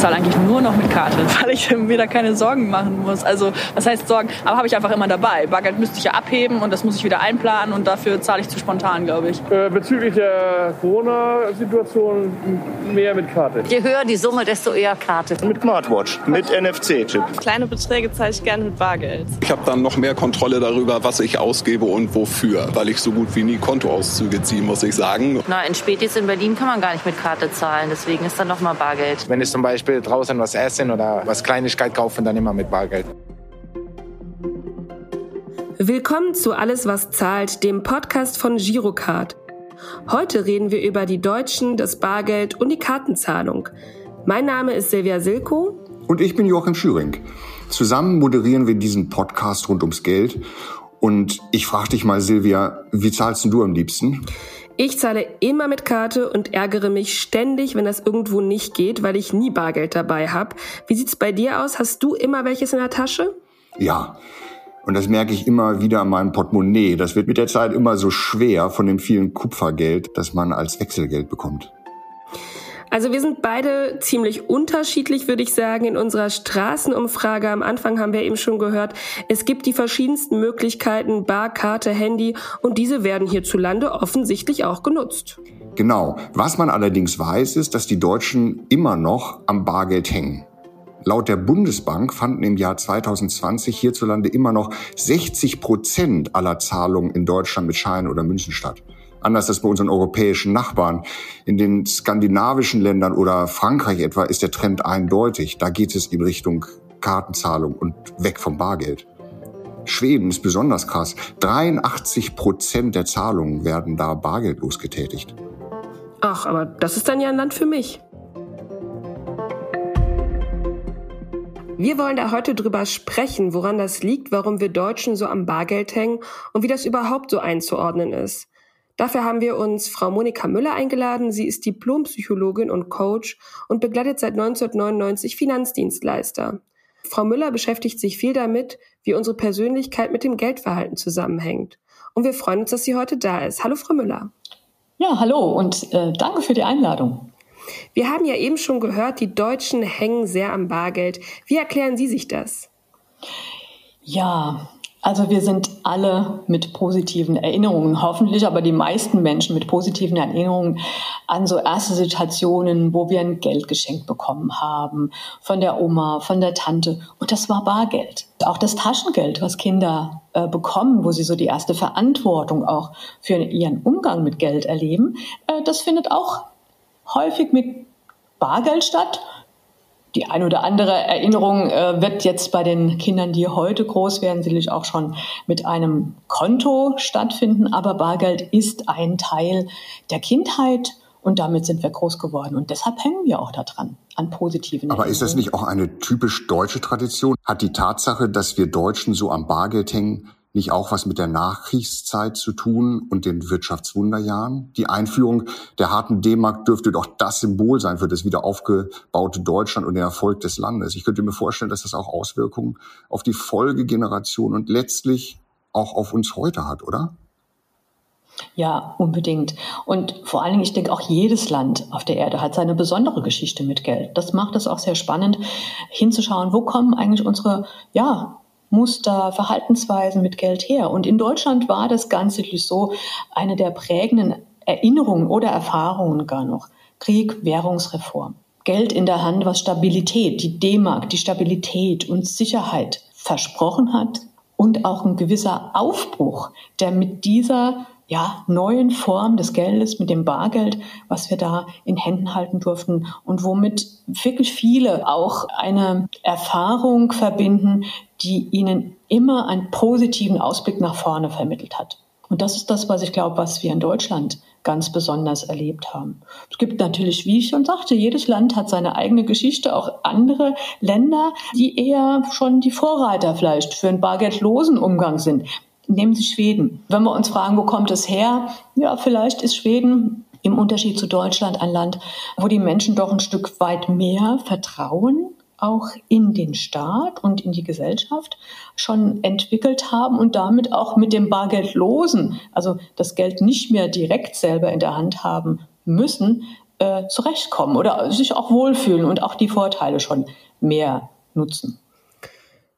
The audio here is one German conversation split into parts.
zahle eigentlich nur noch mit Karte, weil ich mir da keine Sorgen machen muss. Also was heißt Sorgen? Aber habe ich einfach immer dabei. Bargeld müsste ich ja abheben und das muss ich wieder einplanen und dafür zahle ich zu spontan, glaube ich. Äh, bezüglich der Corona-Situation mehr mit Karte. Je höher die Summe, desto eher Karte. Mit Smartwatch, mit NFC-Chip. Kleine Beträge zahle ich gerne mit Bargeld. Ich habe dann noch mehr Kontrolle darüber, was ich ausgebe und wofür, weil ich so gut wie nie Kontoauszüge ziehe, muss ich sagen. Na, in Spätis in Berlin kann man gar nicht mit Karte zahlen, deswegen ist dann noch mal Bargeld. Wenn ich zum Beispiel draußen was essen oder was Kleinigkeit kaufen, dann immer mit Bargeld. Willkommen zu Alles, was zahlt, dem Podcast von Girocard. Heute reden wir über die Deutschen, das Bargeld und die Kartenzahlung. Mein Name ist Silvia Silko. Und ich bin Joachim Schüring. Zusammen moderieren wir diesen Podcast rund ums Geld. Und ich frage dich mal, Silvia, wie zahlst du am liebsten? Ich zahle immer mit Karte und ärgere mich ständig, wenn das irgendwo nicht geht, weil ich nie Bargeld dabei habe. Wie sieht's bei dir aus? Hast du immer welches in der Tasche? Ja. Und das merke ich immer wieder an meinem Portemonnaie. Das wird mit der Zeit immer so schwer von dem vielen Kupfergeld, das man als Wechselgeld bekommt. Also wir sind beide ziemlich unterschiedlich, würde ich sagen. In unserer Straßenumfrage am Anfang haben wir eben schon gehört, es gibt die verschiedensten Möglichkeiten, Bar, Karte, Handy und diese werden hierzulande offensichtlich auch genutzt. Genau. Was man allerdings weiß, ist, dass die Deutschen immer noch am Bargeld hängen. Laut der Bundesbank fanden im Jahr 2020 hierzulande immer noch 60 Prozent aller Zahlungen in Deutschland mit Scheinen oder Münzen statt. Anders als bei unseren europäischen Nachbarn. In den skandinavischen Ländern oder Frankreich etwa ist der Trend eindeutig. Da geht es in Richtung Kartenzahlung und weg vom Bargeld. Schweden ist besonders krass. 83 Prozent der Zahlungen werden da bargeldlos getätigt. Ach, aber das ist dann ja ein Land für mich. Wir wollen da heute drüber sprechen, woran das liegt, warum wir Deutschen so am Bargeld hängen und wie das überhaupt so einzuordnen ist. Dafür haben wir uns Frau Monika Müller eingeladen. Sie ist Diplompsychologin und Coach und begleitet seit 1999 Finanzdienstleister. Frau Müller beschäftigt sich viel damit, wie unsere Persönlichkeit mit dem Geldverhalten zusammenhängt. Und wir freuen uns, dass sie heute da ist. Hallo, Frau Müller. Ja, hallo und äh, danke für die Einladung. Wir haben ja eben schon gehört, die Deutschen hängen sehr am Bargeld. Wie erklären Sie sich das? Ja, also wir sind alle mit positiven Erinnerungen, hoffentlich, aber die meisten Menschen mit positiven Erinnerungen an so erste Situationen, wo wir ein Geld geschenkt bekommen haben, von der Oma, von der Tante. Und das war Bargeld. Auch das Taschengeld, was Kinder äh, bekommen, wo sie so die erste Verantwortung auch für ihren Umgang mit Geld erleben, äh, das findet auch häufig mit Bargeld statt die ein oder andere Erinnerung äh, wird jetzt bei den Kindern, die heute groß werden, sicherlich auch schon mit einem Konto stattfinden. Aber Bargeld ist ein Teil der Kindheit und damit sind wir groß geworden. Und deshalb hängen wir auch daran, an positiven Aber ist das nicht auch eine typisch deutsche Tradition? Hat die Tatsache, dass wir Deutschen so am Bargeld hängen, nicht auch was mit der Nachkriegszeit zu tun und den Wirtschaftswunderjahren? Die Einführung der harten D-Mark dürfte doch das Symbol sein für das wieder aufgebaute Deutschland und den Erfolg des Landes. Ich könnte mir vorstellen, dass das auch Auswirkungen auf die Folgegeneration und letztlich auch auf uns heute hat, oder? Ja, unbedingt. Und vor allen Dingen, ich denke, auch jedes Land auf der Erde hat seine besondere Geschichte mit Geld. Das macht es auch sehr spannend, hinzuschauen, wo kommen eigentlich unsere, ja, Muster, Verhaltensweisen mit Geld her. Und in Deutschland war das Ganze so eine der prägenden Erinnerungen oder Erfahrungen gar noch. Krieg, Währungsreform. Geld in der Hand, was Stabilität, die D-Mark, die Stabilität und Sicherheit versprochen hat und auch ein gewisser Aufbruch, der mit dieser ja, neuen Form des Geldes, mit dem Bargeld, was wir da in Händen halten durften und womit wirklich viele auch eine Erfahrung verbinden, die ihnen immer einen positiven Ausblick nach vorne vermittelt hat. Und das ist das, was ich glaube, was wir in Deutschland ganz besonders erlebt haben. Es gibt natürlich, wie ich schon sagte, jedes Land hat seine eigene Geschichte, auch andere Länder, die eher schon die Vorreiter vielleicht für einen bargeldlosen Umgang sind. Nehmen Sie Schweden. Wenn wir uns fragen, wo kommt es her? Ja, vielleicht ist Schweden im Unterschied zu Deutschland ein Land, wo die Menschen doch ein Stück weit mehr vertrauen auch in den Staat und in die Gesellschaft schon entwickelt haben und damit auch mit dem Bargeldlosen, also das Geld nicht mehr direkt selber in der Hand haben müssen, äh, zurechtkommen oder sich auch wohlfühlen und auch die Vorteile schon mehr nutzen.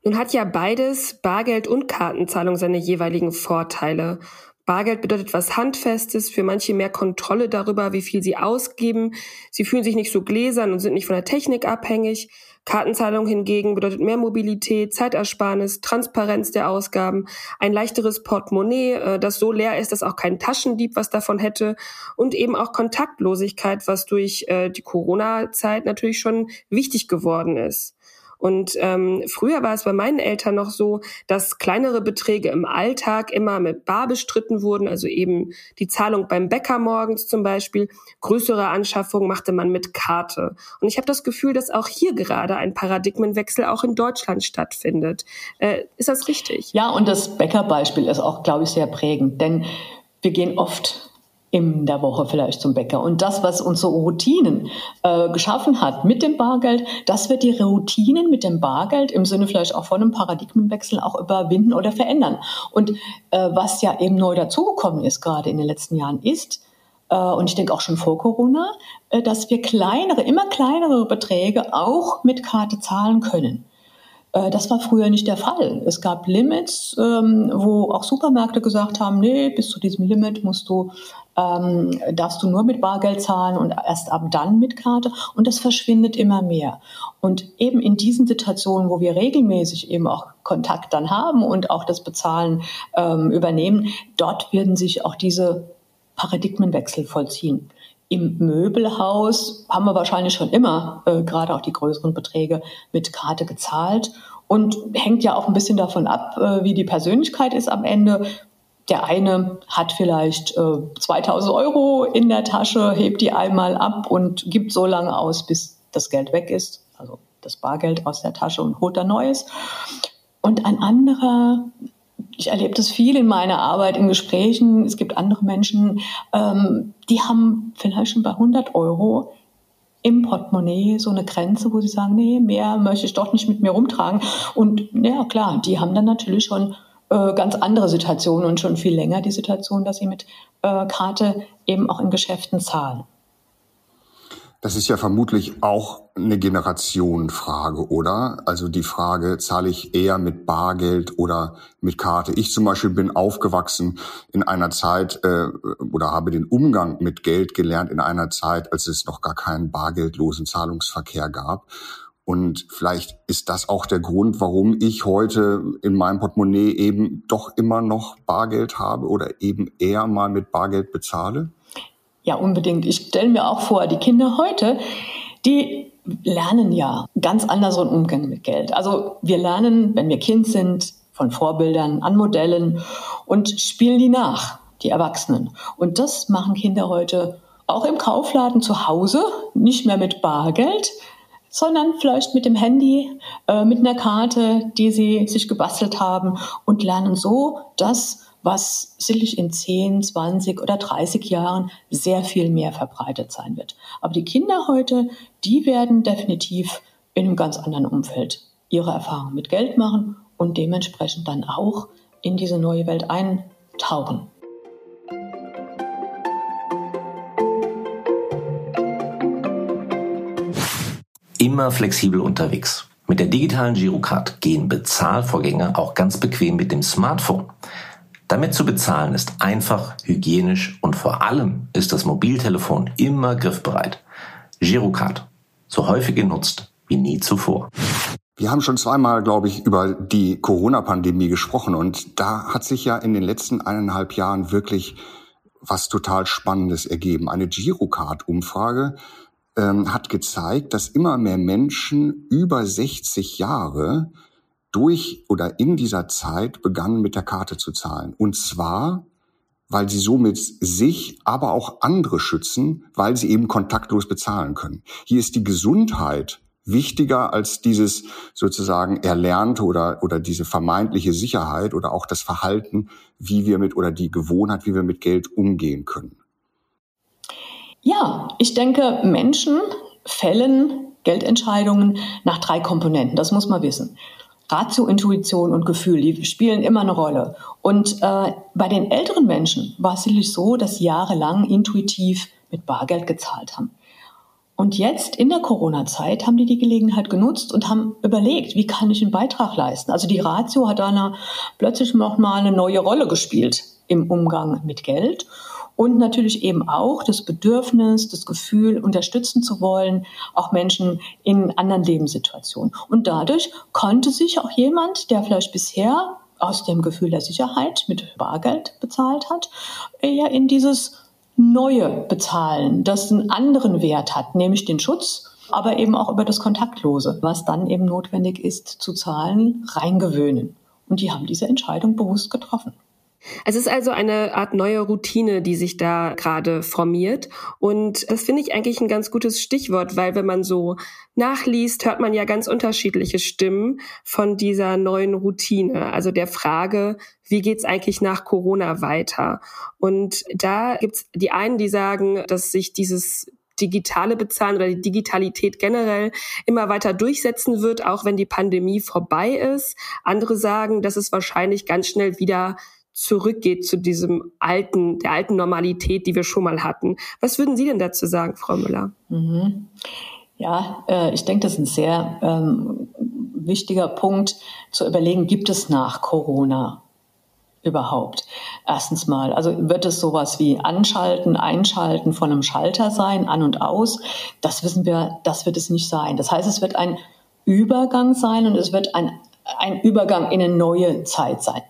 Nun hat ja beides, Bargeld und Kartenzahlung, seine jeweiligen Vorteile. Bargeld bedeutet was Handfestes, für manche mehr Kontrolle darüber, wie viel sie ausgeben. Sie fühlen sich nicht so gläsern und sind nicht von der Technik abhängig. Kartenzahlung hingegen bedeutet mehr Mobilität, Zeitersparnis, Transparenz der Ausgaben, ein leichteres Portemonnaie, äh, das so leer ist, dass auch kein Taschendieb was davon hätte und eben auch Kontaktlosigkeit, was durch äh, die Corona-Zeit natürlich schon wichtig geworden ist. Und ähm, früher war es bei meinen Eltern noch so, dass kleinere Beträge im Alltag immer mit Bar bestritten wurden, also eben die Zahlung beim Bäcker morgens zum Beispiel. Größere Anschaffungen machte man mit Karte. Und ich habe das Gefühl, dass auch hier gerade ein Paradigmenwechsel auch in Deutschland stattfindet. Äh, ist das richtig? Ja, und das Bäckerbeispiel ist auch, glaube ich, sehr prägend, denn wir gehen oft in der Woche vielleicht zum Bäcker. Und das, was uns so Routinen äh, geschaffen hat mit dem Bargeld, das wird die Routinen mit dem Bargeld im Sinne vielleicht auch von einem Paradigmenwechsel auch überwinden oder verändern. Und äh, was ja eben neu dazugekommen ist, gerade in den letzten Jahren, ist, äh, und ich denke auch schon vor Corona, äh, dass wir kleinere, immer kleinere Beträge auch mit Karte zahlen können. Äh, das war früher nicht der Fall. Es gab Limits, ähm, wo auch Supermärkte gesagt haben, nee, bis zu diesem Limit musst du ähm, darfst du nur mit Bargeld zahlen und erst ab dann mit Karte. Und das verschwindet immer mehr. Und eben in diesen Situationen, wo wir regelmäßig eben auch Kontakt dann haben und auch das Bezahlen ähm, übernehmen, dort werden sich auch diese Paradigmenwechsel vollziehen. Im Möbelhaus haben wir wahrscheinlich schon immer, äh, gerade auch die größeren Beträge, mit Karte gezahlt. Und hängt ja auch ein bisschen davon ab, äh, wie die Persönlichkeit ist am Ende. Der eine hat vielleicht äh, 2000 Euro in der Tasche, hebt die einmal ab und gibt so lange aus, bis das Geld weg ist, also das Bargeld aus der Tasche und holt dann Neues. Und ein anderer, ich erlebe das viel in meiner Arbeit, in Gesprächen, es gibt andere Menschen, ähm, die haben vielleicht schon bei 100 Euro im Portemonnaie so eine Grenze, wo sie sagen, nee, mehr möchte ich doch nicht mit mir rumtragen. Und ja, klar, die haben dann natürlich schon äh, ganz andere Situation und schon viel länger die Situation, dass sie mit äh, Karte eben auch in Geschäften zahlen. Das ist ja vermutlich auch eine Generationenfrage, oder? Also die Frage, zahle ich eher mit Bargeld oder mit Karte? Ich zum Beispiel bin aufgewachsen in einer Zeit äh, oder habe den Umgang mit Geld gelernt in einer Zeit, als es noch gar keinen bargeldlosen Zahlungsverkehr gab. Und vielleicht ist das auch der Grund, warum ich heute in meinem Portemonnaie eben doch immer noch Bargeld habe oder eben eher mal mit Bargeld bezahle? Ja, unbedingt. Ich stelle mir auch vor, die Kinder heute, die lernen ja ganz anders einen Umgang mit Geld. Also wir lernen, wenn wir Kind sind, von Vorbildern an Modellen und spielen die nach, die Erwachsenen. Und das machen Kinder heute auch im Kaufladen zu Hause, nicht mehr mit Bargeld, sondern vielleicht mit dem Handy, äh, mit einer Karte, die sie sich gebastelt haben und lernen so das, was sicherlich in 10, 20 oder 30 Jahren sehr viel mehr verbreitet sein wird. Aber die Kinder heute, die werden definitiv in einem ganz anderen Umfeld ihre Erfahrungen mit Geld machen und dementsprechend dann auch in diese neue Welt eintauchen. immer flexibel unterwegs. Mit der digitalen Girocard gehen Bezahlvorgänge auch ganz bequem mit dem Smartphone. Damit zu bezahlen ist einfach, hygienisch und vor allem ist das Mobiltelefon immer griffbereit. Girocard, so häufig genutzt wie nie zuvor. Wir haben schon zweimal, glaube ich, über die Corona-Pandemie gesprochen und da hat sich ja in den letzten eineinhalb Jahren wirklich was total Spannendes ergeben. Eine Girocard-Umfrage ähm, hat gezeigt, dass immer mehr Menschen über 60 Jahre durch oder in dieser Zeit begannen mit der Karte zu zahlen. Und zwar, weil sie somit sich, aber auch andere schützen, weil sie eben kontaktlos bezahlen können. Hier ist die Gesundheit wichtiger als dieses sozusagen erlernte oder, oder diese vermeintliche Sicherheit oder auch das Verhalten, wie wir mit oder die Gewohnheit, wie wir mit Geld umgehen können. Ja, ich denke, Menschen fällen Geldentscheidungen nach drei Komponenten. Das muss man wissen. Ratio, Intuition und Gefühl, die spielen immer eine Rolle. Und äh, bei den älteren Menschen war es sicherlich so, dass sie jahrelang intuitiv mit Bargeld gezahlt haben. Und jetzt in der Corona-Zeit haben die die Gelegenheit genutzt und haben überlegt, wie kann ich einen Beitrag leisten? Also die Ratio hat da plötzlich noch mal eine neue Rolle gespielt im Umgang mit Geld und natürlich eben auch das Bedürfnis, das Gefühl, unterstützen zu wollen, auch Menschen in anderen Lebenssituationen. Und dadurch konnte sich auch jemand, der vielleicht bisher aus dem Gefühl der Sicherheit mit Bargeld bezahlt hat, eher in dieses neue Bezahlen, das einen anderen Wert hat, nämlich den Schutz, aber eben auch über das Kontaktlose, was dann eben notwendig ist zu zahlen, reingewöhnen. Und die haben diese Entscheidung bewusst getroffen. Es ist also eine Art neue Routine, die sich da gerade formiert. Und das finde ich eigentlich ein ganz gutes Stichwort, weil wenn man so nachliest, hört man ja ganz unterschiedliche Stimmen von dieser neuen Routine. Also der Frage, wie geht's eigentlich nach Corona weiter? Und da gibt's die einen, die sagen, dass sich dieses digitale Bezahlen oder die Digitalität generell immer weiter durchsetzen wird, auch wenn die Pandemie vorbei ist. Andere sagen, dass es wahrscheinlich ganz schnell wieder zurückgeht zu diesem alten, der alten Normalität, die wir schon mal hatten. Was würden Sie denn dazu sagen, Frau Müller? Mhm. Ja, äh, ich denke, das ist ein sehr ähm, wichtiger Punkt zu überlegen, gibt es nach Corona überhaupt? Erstens mal, also wird es sowas wie Anschalten, Einschalten von einem Schalter sein, an und aus? Das wissen wir, das wird es nicht sein. Das heißt, es wird ein Übergang sein und es wird ein, ein Übergang in eine neue Zeit sein.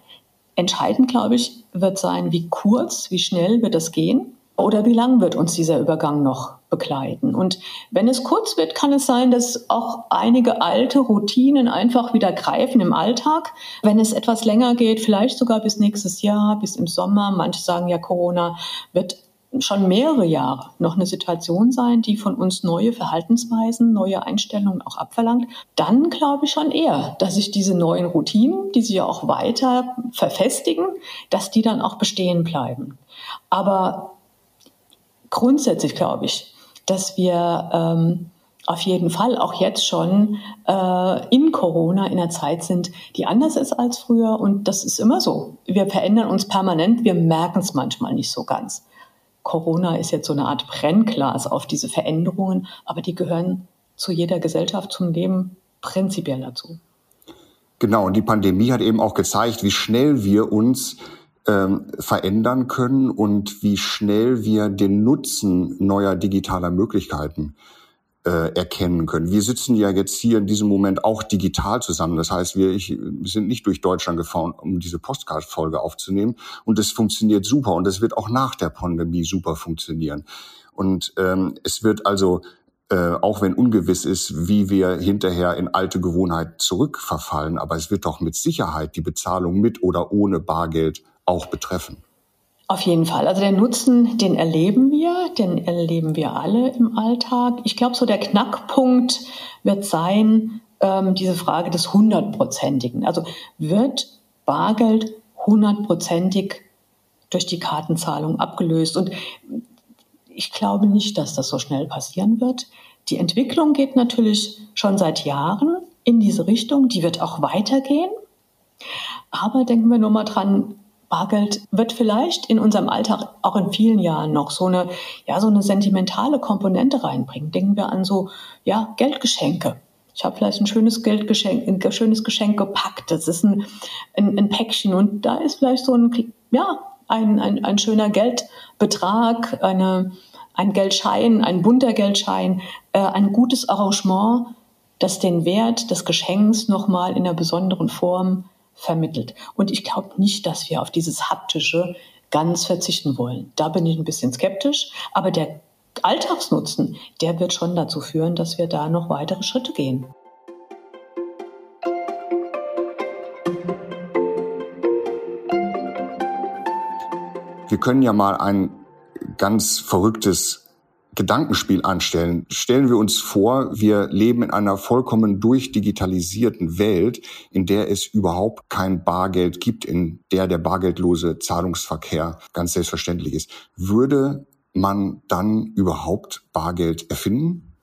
Entscheidend, glaube ich, wird sein, wie kurz, wie schnell wird das gehen oder wie lang wird uns dieser Übergang noch begleiten. Und wenn es kurz wird, kann es sein, dass auch einige alte Routinen einfach wieder greifen im Alltag. Wenn es etwas länger geht, vielleicht sogar bis nächstes Jahr, bis im Sommer, manche sagen ja, Corona wird schon mehrere Jahre noch eine Situation sein, die von uns neue Verhaltensweisen, neue Einstellungen auch abverlangt, dann glaube ich schon eher, dass sich diese neuen Routinen, die sich ja auch weiter verfestigen, dass die dann auch bestehen bleiben. Aber grundsätzlich glaube ich, dass wir ähm, auf jeden Fall auch jetzt schon äh, in Corona in einer Zeit sind, die anders ist als früher. Und das ist immer so. Wir verändern uns permanent, wir merken es manchmal nicht so ganz. Corona ist jetzt so eine Art Brennglas auf diese Veränderungen, aber die gehören zu jeder Gesellschaft, zum Leben prinzipiell dazu. Genau, und die Pandemie hat eben auch gezeigt, wie schnell wir uns ähm, verändern können und wie schnell wir den Nutzen neuer digitaler Möglichkeiten äh, erkennen können. Wir sitzen ja jetzt hier in diesem Moment auch digital zusammen. Das heißt, wir, ich, wir sind nicht durch Deutschland gefahren, um diese Postcard-Folge aufzunehmen. Und das funktioniert super. Und das wird auch nach der Pandemie super funktionieren. Und ähm, es wird also äh, auch wenn ungewiss ist, wie wir hinterher in alte Gewohnheiten zurückverfallen, aber es wird doch mit Sicherheit die Bezahlung mit oder ohne Bargeld auch betreffen. Auf jeden Fall. Also der Nutzen, den erleben wir, den erleben wir alle im Alltag. Ich glaube, so der Knackpunkt wird sein, ähm, diese Frage des hundertprozentigen. Also wird Bargeld hundertprozentig durch die Kartenzahlung abgelöst? Und ich glaube nicht, dass das so schnell passieren wird. Die Entwicklung geht natürlich schon seit Jahren in diese Richtung. Die wird auch weitergehen. Aber denken wir nur mal dran, Bargeld wird vielleicht in unserem Alltag auch in vielen Jahren noch so eine, ja, so eine sentimentale Komponente reinbringen. Denken wir an so, ja, Geldgeschenke. Ich habe vielleicht ein schönes Geldgeschenk, ein schönes Geschenk gepackt. Das ist ein, ein, ein Päckchen und da ist vielleicht so ein, ja, ein, ein, ein schöner Geldbetrag, eine, ein Geldschein, ein bunter Geldschein, äh, ein gutes Arrangement, das den Wert des Geschenks nochmal in einer besonderen Form vermittelt. Und ich glaube nicht, dass wir auf dieses haptische ganz verzichten wollen. Da bin ich ein bisschen skeptisch, aber der Alltagsnutzen, der wird schon dazu führen, dass wir da noch weitere Schritte gehen. Wir können ja mal ein ganz verrücktes Gedankenspiel anstellen. Stellen wir uns vor, wir leben in einer vollkommen durchdigitalisierten Welt, in der es überhaupt kein Bargeld gibt, in der der bargeldlose Zahlungsverkehr ganz selbstverständlich ist. Würde man dann überhaupt Bargeld erfinden?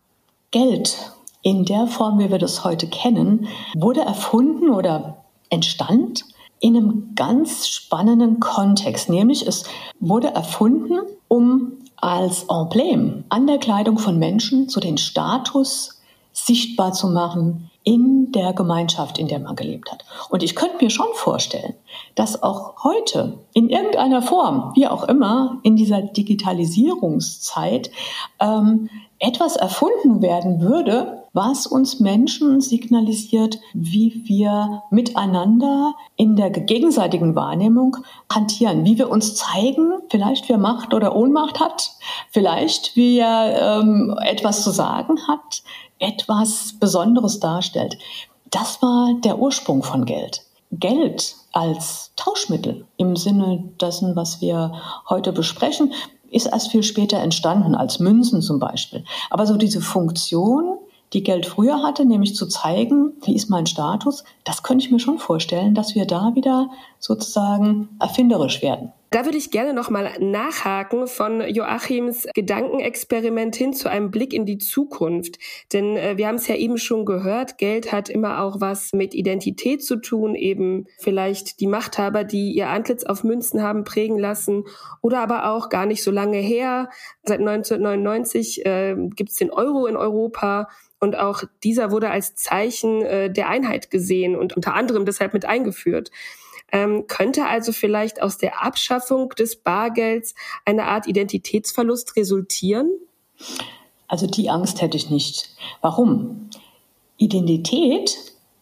Geld in der Form, wie wir das heute kennen, wurde erfunden oder entstand in einem ganz spannenden Kontext, nämlich es wurde erfunden, um als Emblem an der Kleidung von Menschen so den Status sichtbar zu machen in der Gemeinschaft, in der man gelebt hat. Und ich könnte mir schon vorstellen, dass auch heute in irgendeiner Form, wie auch immer, in dieser Digitalisierungszeit ähm, etwas erfunden werden würde, was uns Menschen signalisiert, wie wir miteinander in der gegenseitigen Wahrnehmung hantieren, wie wir uns zeigen, vielleicht wer Macht oder Ohnmacht hat, vielleicht wer ähm, etwas zu sagen hat, etwas Besonderes darstellt. Das war der Ursprung von Geld. Geld als Tauschmittel im Sinne dessen, was wir heute besprechen, ist erst viel später entstanden, als Münzen zum Beispiel. Aber so diese Funktion, die Geld früher hatte, nämlich zu zeigen, wie ist mein Status, das könnte ich mir schon vorstellen, dass wir da wieder sozusagen erfinderisch werden. Da würde ich gerne nochmal nachhaken von Joachims Gedankenexperiment hin zu einem Blick in die Zukunft. Denn äh, wir haben es ja eben schon gehört, Geld hat immer auch was mit Identität zu tun, eben vielleicht die Machthaber, die ihr Antlitz auf Münzen haben prägen lassen oder aber auch gar nicht so lange her. Seit 1999 äh, gibt es den Euro in Europa. Und auch dieser wurde als Zeichen äh, der Einheit gesehen und unter anderem deshalb mit eingeführt. Ähm, könnte also vielleicht aus der Abschaffung des Bargelds eine Art Identitätsverlust resultieren? Also die Angst hätte ich nicht. Warum? Identität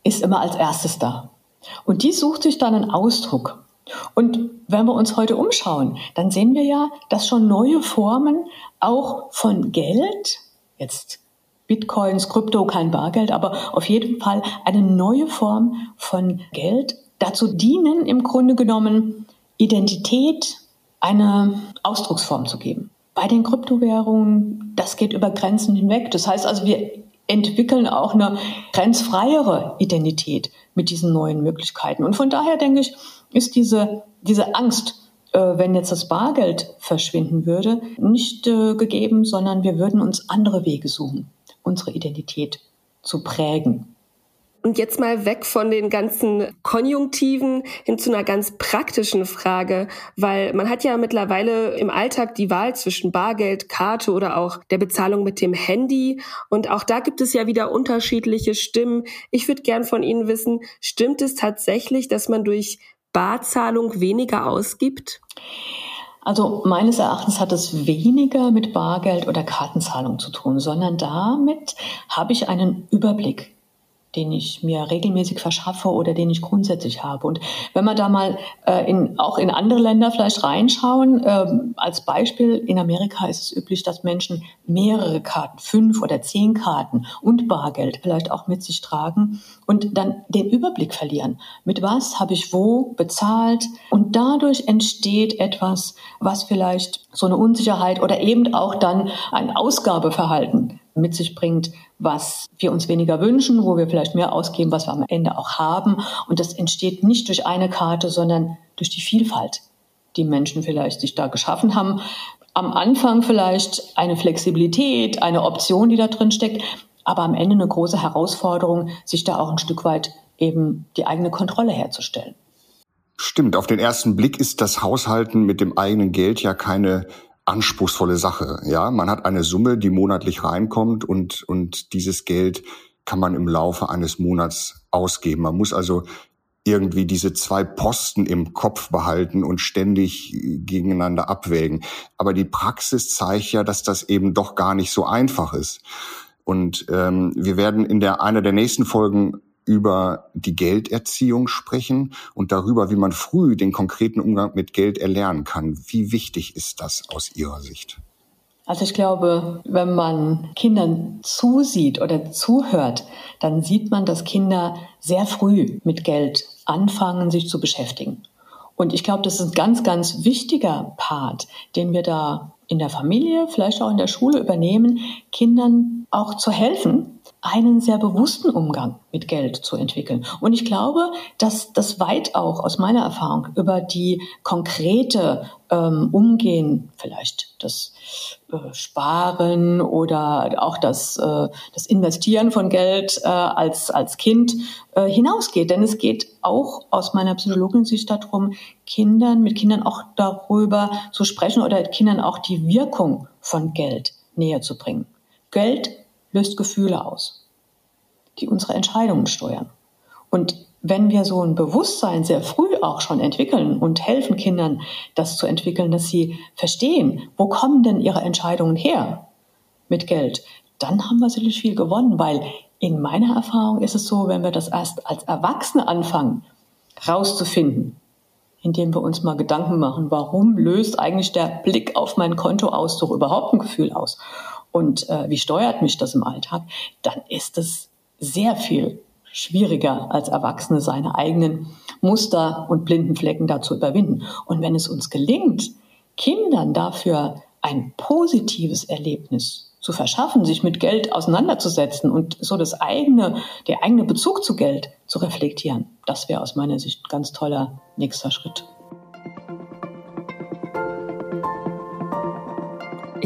ist immer als erstes da. Und die sucht sich dann einen Ausdruck. Und wenn wir uns heute umschauen, dann sehen wir ja, dass schon neue Formen auch von Geld, jetzt Bitcoins, Krypto, kein Bargeld, aber auf jeden Fall eine neue Form von Geld dazu dienen, im Grunde genommen Identität eine Ausdrucksform zu geben. Bei den Kryptowährungen, das geht über Grenzen hinweg. Das heißt also, wir entwickeln auch eine grenzfreiere Identität mit diesen neuen Möglichkeiten. Und von daher denke ich, ist diese, diese Angst, äh, wenn jetzt das Bargeld verschwinden würde, nicht äh, gegeben, sondern wir würden uns andere Wege suchen, unsere Identität zu prägen. Und jetzt mal weg von den ganzen Konjunktiven hin zu einer ganz praktischen Frage, weil man hat ja mittlerweile im Alltag die Wahl zwischen Bargeld, Karte oder auch der Bezahlung mit dem Handy. Und auch da gibt es ja wieder unterschiedliche Stimmen. Ich würde gern von Ihnen wissen, stimmt es tatsächlich, dass man durch Barzahlung weniger ausgibt? Also meines Erachtens hat es weniger mit Bargeld oder Kartenzahlung zu tun, sondern damit habe ich einen Überblick den ich mir regelmäßig verschaffe oder den ich grundsätzlich habe. Und wenn wir da mal äh, in, auch in andere Länder vielleicht reinschauen, äh, als Beispiel, in Amerika ist es üblich, dass Menschen mehrere Karten, fünf oder zehn Karten und Bargeld vielleicht auch mit sich tragen und dann den Überblick verlieren. Mit was habe ich wo bezahlt? Und dadurch entsteht etwas, was vielleicht so eine Unsicherheit oder eben auch dann ein Ausgabeverhalten mit sich bringt, was wir uns weniger wünschen, wo wir vielleicht mehr ausgeben, was wir am Ende auch haben. Und das entsteht nicht durch eine Karte, sondern durch die Vielfalt, die Menschen vielleicht sich da geschaffen haben. Am Anfang vielleicht eine Flexibilität, eine Option, die da drin steckt, aber am Ende eine große Herausforderung, sich da auch ein Stück weit eben die eigene Kontrolle herzustellen. Stimmt, auf den ersten Blick ist das Haushalten mit dem eigenen Geld ja keine anspruchsvolle Sache. Ja, man hat eine Summe, die monatlich reinkommt und, und dieses Geld kann man im Laufe eines Monats ausgeben. Man muss also irgendwie diese zwei Posten im Kopf behalten und ständig gegeneinander abwägen. Aber die Praxis zeigt ja, dass das eben doch gar nicht so einfach ist. Und ähm, wir werden in der einer der nächsten Folgen über die Gelderziehung sprechen und darüber, wie man früh den konkreten Umgang mit Geld erlernen kann. Wie wichtig ist das aus Ihrer Sicht? Also ich glaube, wenn man Kindern zusieht oder zuhört, dann sieht man, dass Kinder sehr früh mit Geld anfangen, sich zu beschäftigen. Und ich glaube, das ist ein ganz, ganz wichtiger Part, den wir da in der Familie, vielleicht auch in der Schule übernehmen, Kindern auch zu helfen, einen sehr bewussten Umgang mit Geld zu entwickeln. Und ich glaube, dass das weit auch aus meiner Erfahrung über die konkrete ähm, Umgehen, vielleicht das äh, Sparen oder auch das, äh, das Investieren von Geld äh, als, als Kind äh, hinausgeht. Denn es geht auch aus meiner psychologischen Sicht darum, Kindern, mit Kindern auch darüber zu sprechen oder Kindern auch die Wirkung von Geld näher zu bringen. Geld löst Gefühle aus, die unsere Entscheidungen steuern. Und wenn wir so ein Bewusstsein sehr früh auch schon entwickeln und helfen Kindern, das zu entwickeln, dass sie verstehen, wo kommen denn ihre Entscheidungen her mit Geld, dann haben wir sicherlich viel gewonnen, weil in meiner Erfahrung ist es so, wenn wir das erst als Erwachsene anfangen, rauszufinden, indem wir uns mal Gedanken machen, warum löst eigentlich der Blick auf mein Kontoauszug überhaupt ein Gefühl aus? Und äh, wie steuert mich das im Alltag, dann ist es sehr viel schwieriger als Erwachsene seine eigenen Muster und blinden Flecken da zu überwinden. Und wenn es uns gelingt, Kindern dafür ein positives Erlebnis zu verschaffen, sich mit Geld auseinanderzusetzen und so das eigene, der eigene Bezug zu Geld zu reflektieren, das wäre aus meiner Sicht ein ganz toller nächster Schritt.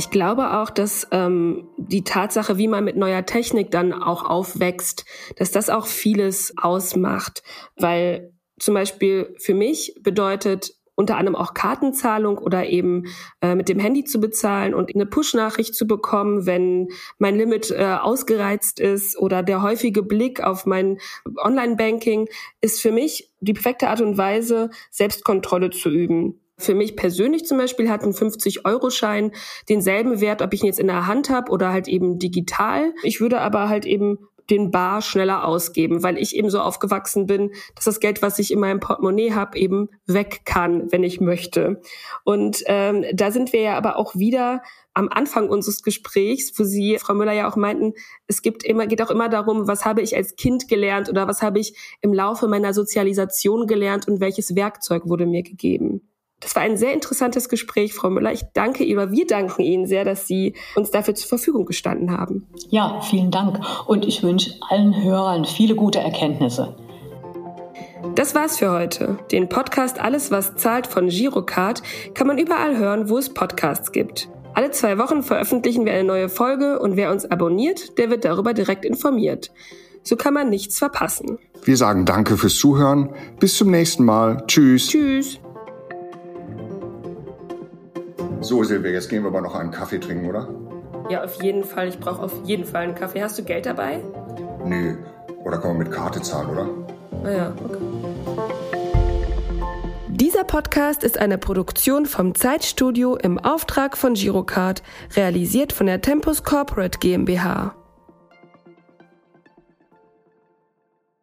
Ich glaube auch, dass ähm, die Tatsache, wie man mit neuer Technik dann auch aufwächst, dass das auch vieles ausmacht. Weil zum Beispiel für mich bedeutet unter anderem auch Kartenzahlung oder eben äh, mit dem Handy zu bezahlen und eine Push-Nachricht zu bekommen, wenn mein Limit äh, ausgereizt ist oder der häufige Blick auf mein Online-Banking ist für mich die perfekte Art und Weise, Selbstkontrolle zu üben. Für mich persönlich zum Beispiel hat ein 50-Euro-Schein denselben Wert, ob ich ihn jetzt in der Hand habe oder halt eben digital. Ich würde aber halt eben den Bar schneller ausgeben, weil ich eben so aufgewachsen bin, dass das Geld, was ich in meinem Portemonnaie habe, eben weg kann, wenn ich möchte. Und ähm, da sind wir ja aber auch wieder am Anfang unseres Gesprächs, wo Sie, Frau Müller, ja auch meinten, es gibt immer, geht auch immer darum, was habe ich als Kind gelernt oder was habe ich im Laufe meiner Sozialisation gelernt und welches Werkzeug wurde mir gegeben. Das war ein sehr interessantes Gespräch, Frau Müller. Ich danke Ihnen, oder wir danken Ihnen sehr, dass Sie uns dafür zur Verfügung gestanden haben. Ja, vielen Dank. Und ich wünsche allen Hörern viele gute Erkenntnisse. Das war's für heute. Den Podcast Alles, was zahlt von Girocard kann man überall hören, wo es Podcasts gibt. Alle zwei Wochen veröffentlichen wir eine neue Folge und wer uns abonniert, der wird darüber direkt informiert. So kann man nichts verpassen. Wir sagen Danke fürs Zuhören. Bis zum nächsten Mal. Tschüss. Tschüss. So, Silvia, jetzt gehen wir aber noch einen Kaffee trinken, oder? Ja, auf jeden Fall. Ich brauche auf jeden Fall einen Kaffee. Hast du Geld dabei? Nö. Oder kann man mit Karte zahlen, oder? Naja, ah okay. Dieser Podcast ist eine Produktion vom Zeitstudio im Auftrag von Girocard, realisiert von der Tempus Corporate GmbH.